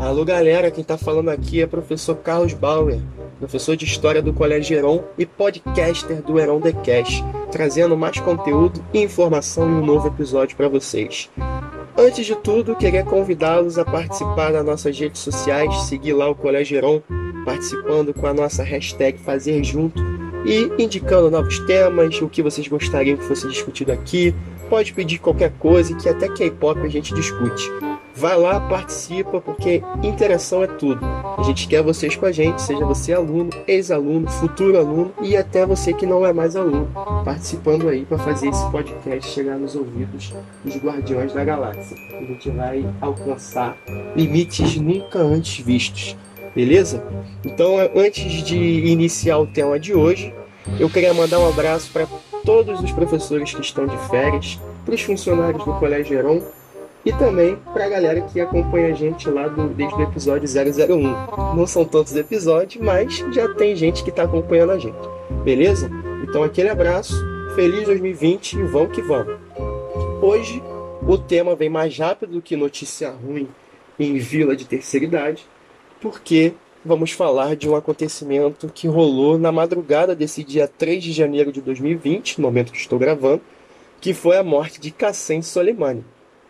Alô galera, quem tá falando aqui é o professor Carlos Bauer, professor de História do Colégio Heron e podcaster do Heron The Cash, trazendo mais conteúdo e informação em um novo episódio para vocês. Antes de tudo, queria convidá-los a participar das nossas redes sociais, seguir lá o Colégio Heron, participando com a nossa hashtag Fazer Junto e indicando novos temas, o que vocês gostariam que fosse discutido aqui. Pode pedir qualquer coisa que até K-pop a gente discute. Vai lá, participa, porque interação é tudo. A gente quer vocês com a gente, seja você aluno, ex-aluno, futuro aluno e até você que não é mais aluno, participando aí para fazer esse podcast chegar nos ouvidos dos Guardiões da Galáxia. A gente vai alcançar limites nunca antes vistos, beleza? Então, antes de iniciar o tema de hoje, eu queria mandar um abraço para todos os professores que estão de férias, para os funcionários do Colégio Heron e também para a galera que acompanha a gente lá do, desde o episódio 001. Não são tantos episódios, mas já tem gente que está acompanhando a gente. Beleza? Então aquele abraço, feliz 2020 e vamos que vamos. Hoje o tema vem mais rápido do que notícia ruim em vila de terceira idade, porque vamos falar de um acontecimento que rolou na madrugada desse dia 3 de janeiro de 2020, no momento que estou gravando, que foi a morte de Qassem Soleimani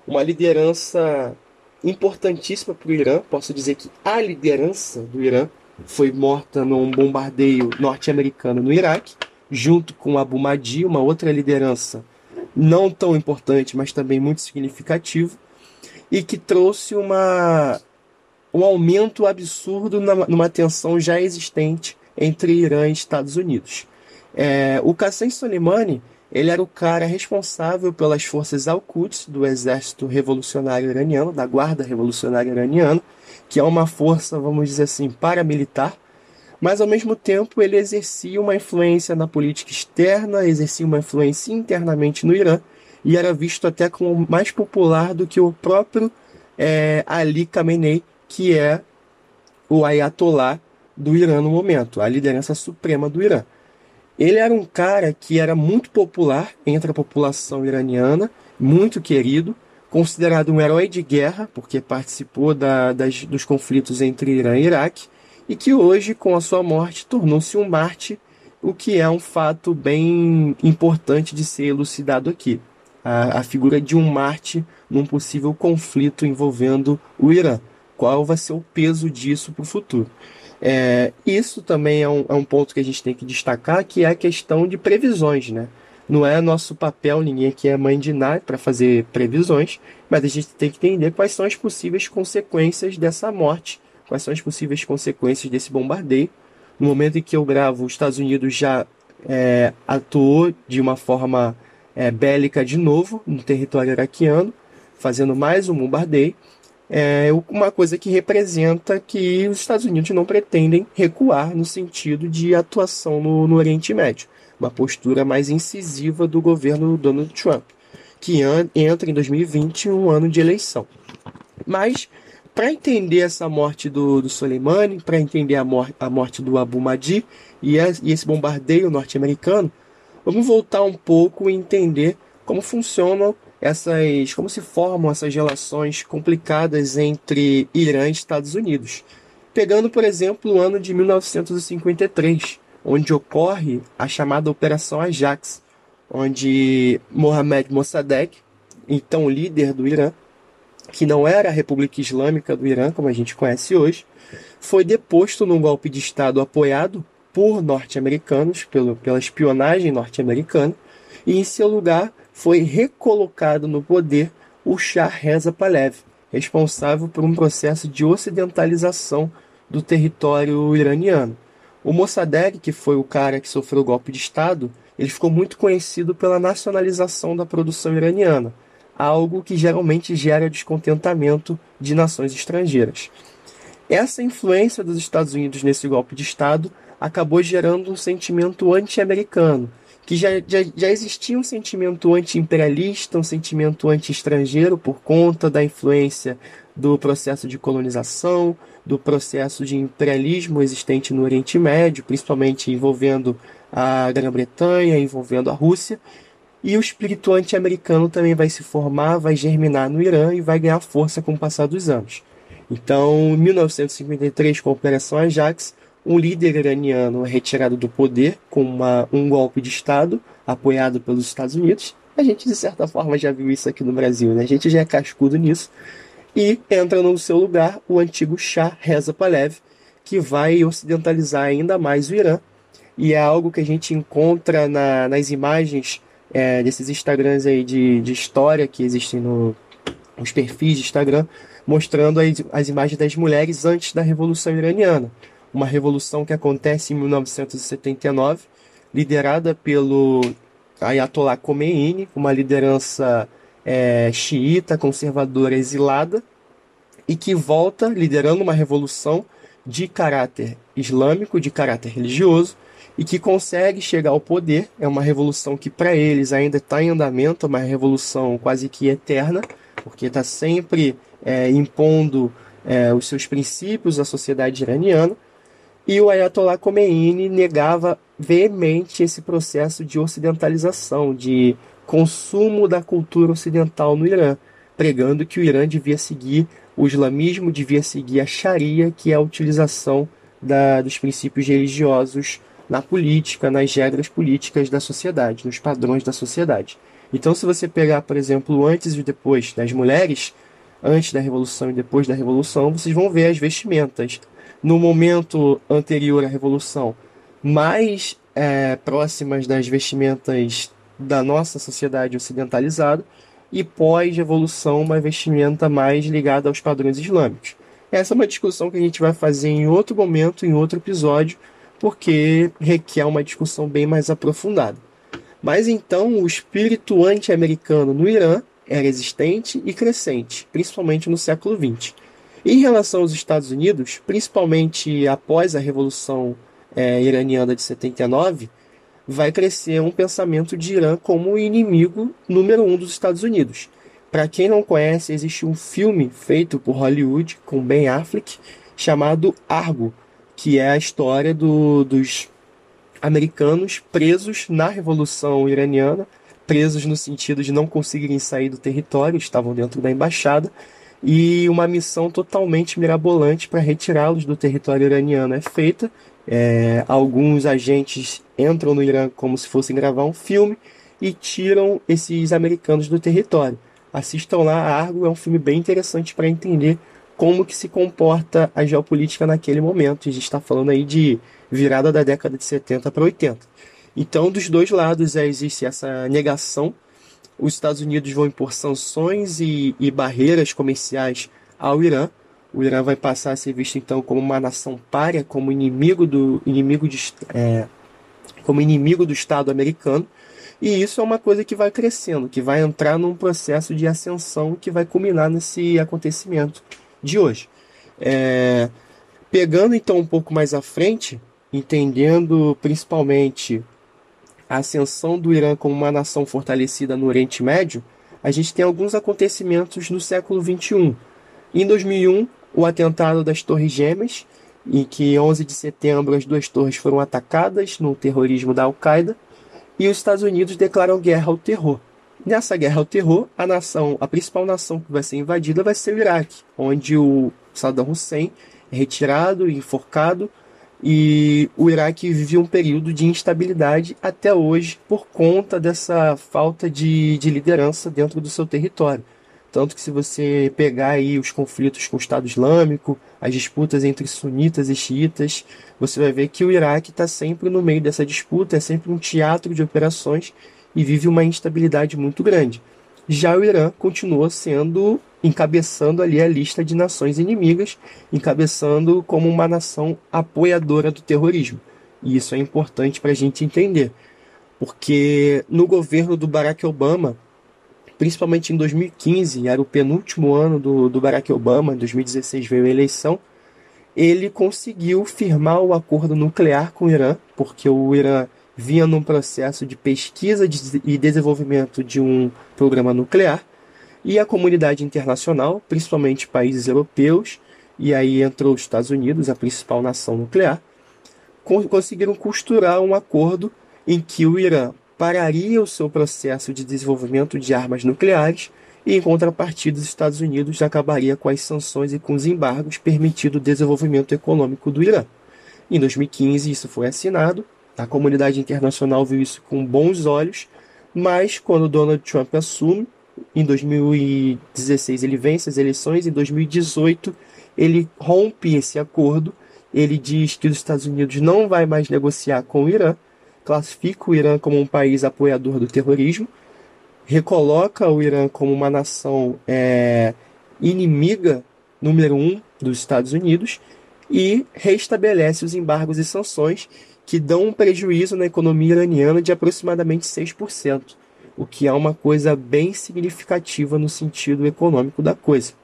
uma liderança importantíssima para o Irã. Posso dizer que a liderança do Irã foi morta num bombardeio norte-americano no Iraque, junto com Abu Mahdi, uma outra liderança não tão importante, mas também muito significativo, e que trouxe uma, um aumento absurdo numa tensão já existente entre Irã e Estados Unidos. É, o Qassem Soleimani ele era o cara responsável pelas forças Al-Quds do Exército Revolucionário Iraniano, da Guarda Revolucionária Iraniana, que é uma força, vamos dizer assim, paramilitar, mas ao mesmo tempo ele exercia uma influência na política externa, exercia uma influência internamente no Irã e era visto até como mais popular do que o próprio é, Ali Khamenei, que é o Ayatollah do Irã no momento, a liderança suprema do Irã. Ele era um cara que era muito popular entre a população iraniana, muito querido, considerado um herói de guerra, porque participou da, das, dos conflitos entre Irã e Iraque, e que hoje, com a sua morte, tornou-se um Marte, o que é um fato bem importante de ser elucidado aqui. A, a figura de um Marte num possível conflito envolvendo o Irã. Qual vai ser o peso disso para o futuro? É, isso também é um, é um ponto que a gente tem que destacar, que é a questão de previsões, né? Não é nosso papel, ninguém aqui é mãe de nada para fazer previsões, mas a gente tem que entender quais são as possíveis consequências dessa morte, quais são as possíveis consequências desse bombardeio. No momento em que eu gravo, os Estados Unidos já é, atuou de uma forma é, bélica de novo no território iraquiano, fazendo mais um bombardeio é uma coisa que representa que os Estados Unidos não pretendem recuar no sentido de atuação no, no Oriente Médio. Uma postura mais incisiva do governo Donald Trump, que entra em 2020, um ano de eleição. Mas, para entender essa morte do, do Soleimani, para entender a, mor a morte do Abu Mahdi e, e esse bombardeio norte-americano, vamos voltar um pouco e entender como funcionam essas como se formam essas relações complicadas entre Irã e Estados Unidos. Pegando, por exemplo, o ano de 1953, onde ocorre a chamada Operação Ajax, onde Mohamed Mossadegh, então líder do Irã, que não era a República Islâmica do Irã, como a gente conhece hoje, foi deposto num golpe de Estado apoiado por norte-americanos, pela espionagem norte-americana, e em seu lugar foi recolocado no poder o Shah Reza Pahlavi, responsável por um processo de ocidentalização do território iraniano. O Mossadegh, que foi o cara que sofreu o golpe de Estado, ele ficou muito conhecido pela nacionalização da produção iraniana, algo que geralmente gera descontentamento de nações estrangeiras. Essa influência dos Estados Unidos nesse golpe de Estado acabou gerando um sentimento anti-americano, que já, já, já existia um sentimento anti-imperialista, um sentimento anti-estrangeiro por conta da influência do processo de colonização, do processo de imperialismo existente no Oriente Médio, principalmente envolvendo a Grã-Bretanha, envolvendo a Rússia. E o espírito anti-americano também vai se formar, vai germinar no Irã e vai ganhar força com o passar dos anos. Então, em 1953, com a Operação Ajax, um líder iraniano retirado do poder com uma, um golpe de Estado apoiado pelos Estados Unidos. A gente, de certa forma, já viu isso aqui no Brasil, né? A gente já é cascudo nisso. E entra no seu lugar o antigo Shah Reza Pahlavi, que vai ocidentalizar ainda mais o Irã. E é algo que a gente encontra na, nas imagens é, desses Instagrams aí de, de história que existem no, nos perfis de Instagram, mostrando as, as imagens das mulheres antes da Revolução Iraniana. Uma revolução que acontece em 1979, liderada pelo Ayatollah Khomeini, uma liderança é, xiita, conservadora, exilada, e que volta liderando uma revolução de caráter islâmico, de caráter religioso, e que consegue chegar ao poder. É uma revolução que, para eles, ainda está em andamento, uma revolução quase que eterna, porque está sempre é, impondo é, os seus princípios à sociedade iraniana. E o Ayatollah Khomeini negava veemente esse processo de ocidentalização, de consumo da cultura ocidental no Irã, pregando que o Irã devia seguir o islamismo, devia seguir a Sharia, que é a utilização da, dos princípios religiosos na política, nas regras políticas da sociedade, nos padrões da sociedade. Então, se você pegar, por exemplo, antes e depois das mulheres, antes da Revolução e depois da Revolução, vocês vão ver as vestimentas. No momento anterior à Revolução, mais é, próximas das vestimentas da nossa sociedade ocidentalizada, e pós-revolução, uma vestimenta mais ligada aos padrões islâmicos. Essa é uma discussão que a gente vai fazer em outro momento, em outro episódio, porque requer uma discussão bem mais aprofundada. Mas então o espírito anti-americano no Irã era existente e crescente, principalmente no século XX. Em relação aos Estados Unidos, principalmente após a Revolução é, Iraniana de 79, vai crescer um pensamento de Irã como o inimigo número um dos Estados Unidos. Para quem não conhece, existe um filme feito por Hollywood com Ben Affleck chamado Argo, que é a história do, dos americanos presos na Revolução Iraniana, presos no sentido de não conseguirem sair do território, estavam dentro da embaixada, e uma missão totalmente mirabolante para retirá-los do território iraniano é feita. É, alguns agentes entram no Irã como se fossem gravar um filme e tiram esses americanos do território. Assistam lá, Argo é um filme bem interessante para entender como que se comporta a geopolítica naquele momento. A gente está falando aí de virada da década de 70 para 80. Então, dos dois lados é, existe essa negação. Os Estados Unidos vão impor sanções e, e barreiras comerciais ao Irã. O Irã vai passar a ser visto então como uma nação párea, como inimigo do inimigo de, é, como inimigo do Estado americano. E isso é uma coisa que vai crescendo, que vai entrar num processo de ascensão que vai culminar nesse acontecimento de hoje. É, pegando então um pouco mais à frente, entendendo principalmente a ascensão do Irã como uma nação fortalecida no Oriente Médio, a gente tem alguns acontecimentos no século XXI. Em 2001, o atentado das Torres Gêmeas, em que 11 de setembro as duas torres foram atacadas no terrorismo da Al-Qaeda, e os Estados Unidos declaram guerra ao terror. Nessa guerra ao terror, a nação, a principal nação que vai ser invadida vai ser o Iraque, onde o Saddam Hussein é retirado e enforcado, e o Iraque vive um período de instabilidade até hoje por conta dessa falta de, de liderança dentro do seu território. Tanto que se você pegar aí os conflitos com o Estado Islâmico, as disputas entre sunitas e xiitas, você vai ver que o Iraque está sempre no meio dessa disputa, é sempre um teatro de operações e vive uma instabilidade muito grande. Já o Irã continua sendo encabeçando ali a lista de nações inimigas, encabeçando como uma nação apoiadora do terrorismo. E isso é importante para a gente entender, porque no governo do Barack Obama, principalmente em 2015, era o penúltimo ano do, do Barack Obama, em 2016 veio a eleição, ele conseguiu firmar o acordo nuclear com o Irã, porque o Irã vinha num processo de pesquisa e desenvolvimento de um programa nuclear, e a comunidade internacional, principalmente países europeus, e aí entrou os Estados Unidos, a principal nação nuclear, conseguiram costurar um acordo em que o Irã pararia o seu processo de desenvolvimento de armas nucleares e em contrapartida os Estados Unidos acabaria com as sanções e com os embargos permitindo o desenvolvimento econômico do Irã. Em 2015 isso foi assinado, a comunidade internacional viu isso com bons olhos, mas quando Donald Trump assume, em 2016 ele vence as eleições, em 2018 ele rompe esse acordo, ele diz que os Estados Unidos não vai mais negociar com o Irã, classifica o Irã como um país apoiador do terrorismo, recoloca o Irã como uma nação é, inimiga número um dos Estados Unidos e restabelece os embargos e sanções que dão um prejuízo na economia iraniana de aproximadamente 6%, o que é uma coisa bem significativa no sentido econômico da coisa.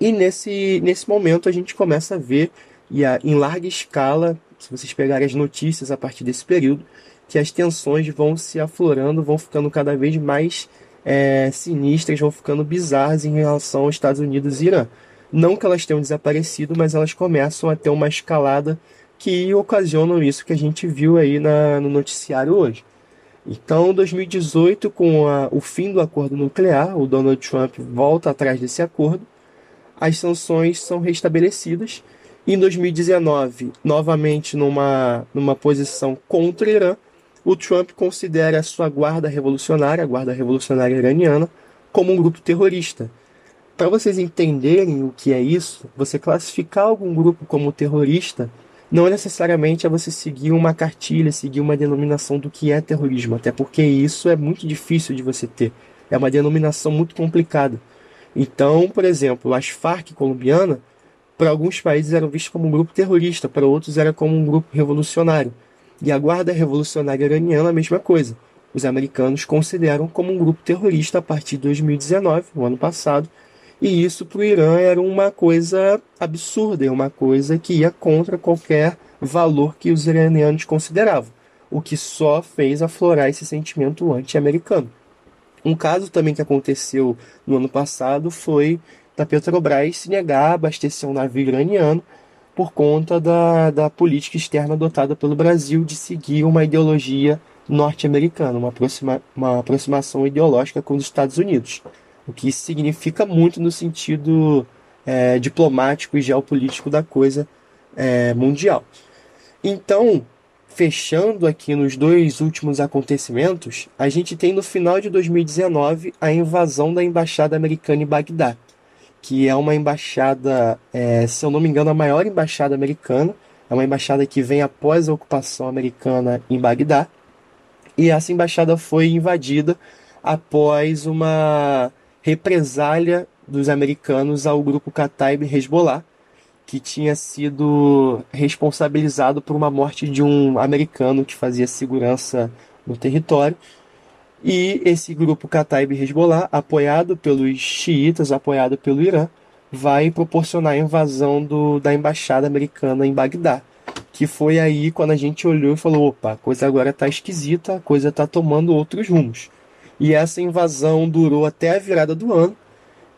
E nesse, nesse momento a gente começa a ver, e a, em larga escala, se vocês pegarem as notícias a partir desse período, que as tensões vão se aflorando, vão ficando cada vez mais é, sinistras, vão ficando bizarras em relação aos Estados Unidos e Irã. Não que elas tenham desaparecido, mas elas começam a ter uma escalada que ocasionam isso que a gente viu aí na, no noticiário hoje. Então, 2018, com a, o fim do acordo nuclear, o Donald Trump volta atrás desse acordo, as sanções são restabelecidas. Em 2019, novamente numa, numa posição contra o Irã, o Trump considera a sua guarda revolucionária, a guarda revolucionária iraniana, como um grupo terrorista. Para vocês entenderem o que é isso, você classificar algum grupo como terrorista não necessariamente é você seguir uma cartilha, seguir uma denominação do que é terrorismo, até porque isso é muito difícil de você ter. É uma denominação muito complicada. Então, por exemplo, as Farc colombiana, para alguns países eram vistas como um grupo terrorista, para outros era como um grupo revolucionário. E a Guarda Revolucionária Iraniana, a mesma coisa. Os americanos consideram como um grupo terrorista a partir de 2019, o ano passado, e isso para o Irã era uma coisa absurda, uma coisa que ia contra qualquer valor que os iranianos consideravam, o que só fez aflorar esse sentimento anti-americano. Um caso também que aconteceu no ano passado foi da Petrobras se negar a abastecer um navio iraniano por conta da, da política externa adotada pelo Brasil de seguir uma ideologia norte-americana, uma, aproxima, uma aproximação ideológica com os Estados Unidos, o que significa muito no sentido é, diplomático e geopolítico da coisa é, mundial. Então, fechando aqui nos dois últimos acontecimentos, a gente tem no final de 2019 a invasão da embaixada americana em Bagdá que é uma embaixada, é, se eu não me engano, a maior embaixada americana. É uma embaixada que vem após a ocupação americana em Bagdá. E essa embaixada foi invadida após uma represália dos americanos ao grupo Kataib Hezbollah, que tinha sido responsabilizado por uma morte de um americano que fazia segurança no território. E esse grupo Kataib Hezbollah, apoiado pelos xiitas, apoiado pelo Irã, vai proporcionar a invasão do, da embaixada americana em Bagdá. Que foi aí quando a gente olhou e falou: opa, a coisa agora está esquisita, a coisa está tomando outros rumos. E essa invasão durou até a virada do ano.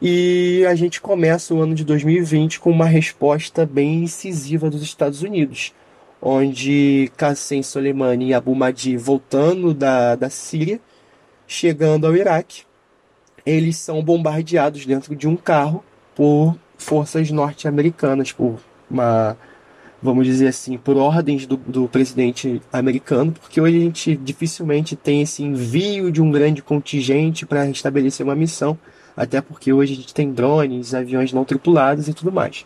E a gente começa o ano de 2020 com uma resposta bem incisiva dos Estados Unidos, onde Qassem Soleimani e Abu Mahdi voltando da, da Síria chegando ao Iraque, eles são bombardeados dentro de um carro por forças norte-americanas, por uma, vamos dizer assim, por ordens do, do presidente americano, porque hoje a gente dificilmente tem esse envio de um grande contingente para restabelecer uma missão, até porque hoje a gente tem drones, aviões não tripulados e tudo mais.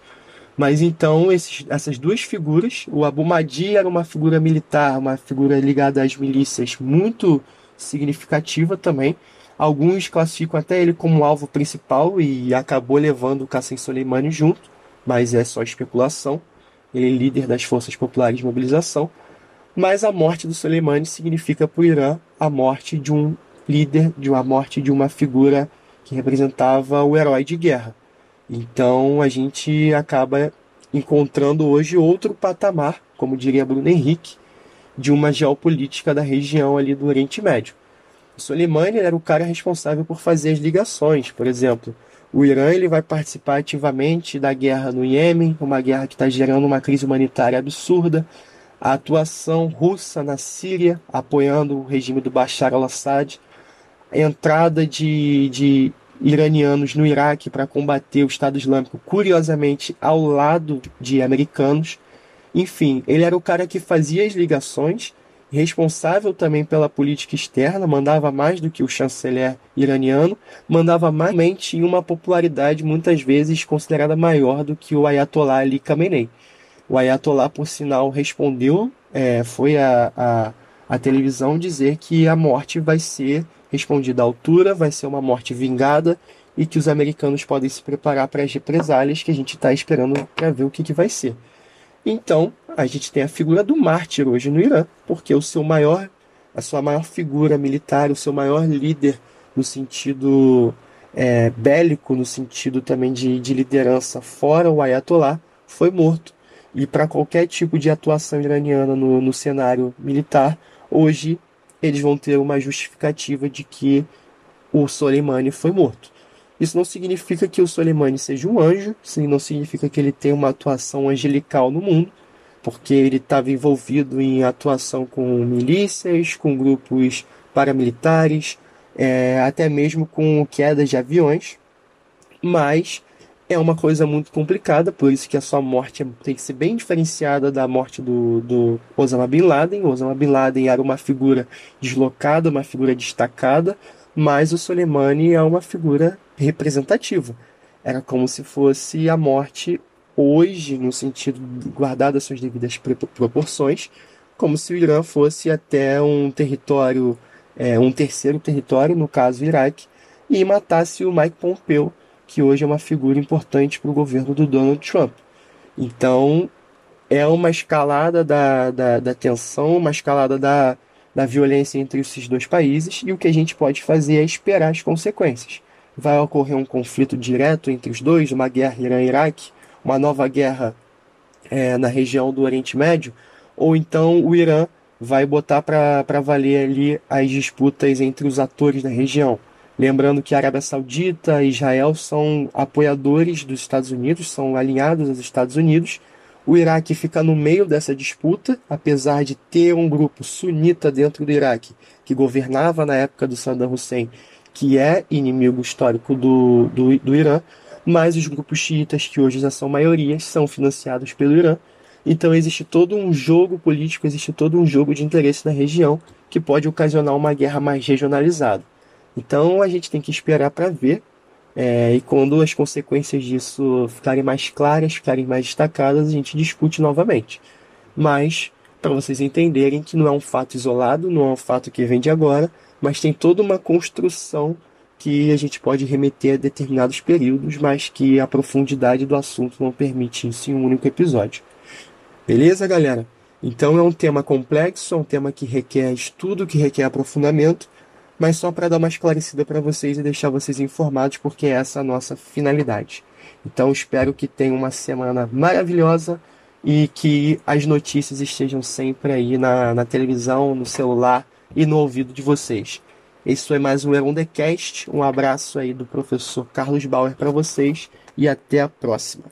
Mas então esses, essas duas figuras, o Abu Mahdi era uma figura militar, uma figura ligada às milícias muito significativa também. Alguns classificam até ele como alvo principal e acabou levando o Qassem Soleimani junto, mas é só especulação. Ele é líder das Forças Populares de Mobilização. Mas a morte do Soleimani significa para o Irã a morte de um líder, de uma morte de uma figura que representava o herói de guerra. Então a gente acaba encontrando hoje outro patamar, como diria Bruno Henrique, de uma geopolítica da região ali do Oriente Médio. O Soleimani era o cara responsável por fazer as ligações, por exemplo. O Irã ele vai participar ativamente da guerra no Iêmen, uma guerra que está gerando uma crise humanitária absurda. A atuação russa na Síria, apoiando o regime do Bashar al-Assad. A entrada de, de iranianos no Iraque para combater o Estado Islâmico, curiosamente ao lado de americanos. Enfim, ele era o cara que fazia as ligações, responsável também pela política externa, mandava mais do que o chanceler iraniano, mandava mais em uma popularidade muitas vezes considerada maior do que o Ayatollah Ali Khamenei. O Ayatollah, por sinal, respondeu, é, foi a, a, a televisão dizer que a morte vai ser respondida à altura, vai ser uma morte vingada e que os americanos podem se preparar para as represálias que a gente está esperando para ver o que, que vai ser. Então, a gente tem a figura do mártir hoje no Irã, porque o seu maior, a sua maior figura militar, o seu maior líder no sentido é, bélico, no sentido também de, de liderança, fora o Ayatollah, foi morto. E para qualquer tipo de atuação iraniana no, no cenário militar, hoje eles vão ter uma justificativa de que o Soleimani foi morto. Isso não significa que o Soleimani seja um anjo, sim, não significa que ele tenha uma atuação angelical no mundo, porque ele estava envolvido em atuação com milícias, com grupos paramilitares, é, até mesmo com quedas de aviões, mas é uma coisa muito complicada, por isso que a sua morte tem que ser bem diferenciada da morte do, do Osama Bin Laden. O Osama Bin Laden era uma figura deslocada, uma figura destacada, mas o Soleimani é uma figura representativa. Era como se fosse a morte hoje, no sentido guardada suas devidas proporções, como se o Irã fosse até um território, é, um terceiro território, no caso o Iraque, e matasse o Mike Pompeo, que hoje é uma figura importante para o governo do Donald Trump. Então, é uma escalada da, da, da tensão, uma escalada da, da violência entre esses dois países, e o que a gente pode fazer é esperar as consequências vai ocorrer um conflito direto entre os dois, uma guerra Irã-Iraque, uma nova guerra é, na região do Oriente Médio, ou então o Irã vai botar para valer ali as disputas entre os atores da região. Lembrando que a Arábia Saudita e Israel são apoiadores dos Estados Unidos, são alinhados aos Estados Unidos. O Iraque fica no meio dessa disputa, apesar de ter um grupo sunita dentro do Iraque que governava na época do Saddam Hussein que é inimigo histórico do, do, do Irã, mas os grupos xiitas, que hoje já são maiorias, são financiados pelo Irã. Então existe todo um jogo político, existe todo um jogo de interesse na região que pode ocasionar uma guerra mais regionalizada. Então a gente tem que esperar para ver, é, e quando as consequências disso ficarem mais claras, ficarem mais destacadas, a gente discute novamente. Mas, para vocês entenderem que não é um fato isolado, não é um fato que vem de agora, mas tem toda uma construção que a gente pode remeter a determinados períodos, mas que a profundidade do assunto não permite isso em um único episódio. Beleza, galera? Então é um tema complexo, é um tema que requer estudo, que requer aprofundamento, mas só para dar uma esclarecida para vocês e deixar vocês informados, porque essa é a nossa finalidade. Então espero que tenham uma semana maravilhosa e que as notícias estejam sempre aí na, na televisão, no celular, e no ouvido de vocês. Isso é mais um Erondecast. Um abraço aí do professor Carlos Bauer para vocês e até a próxima.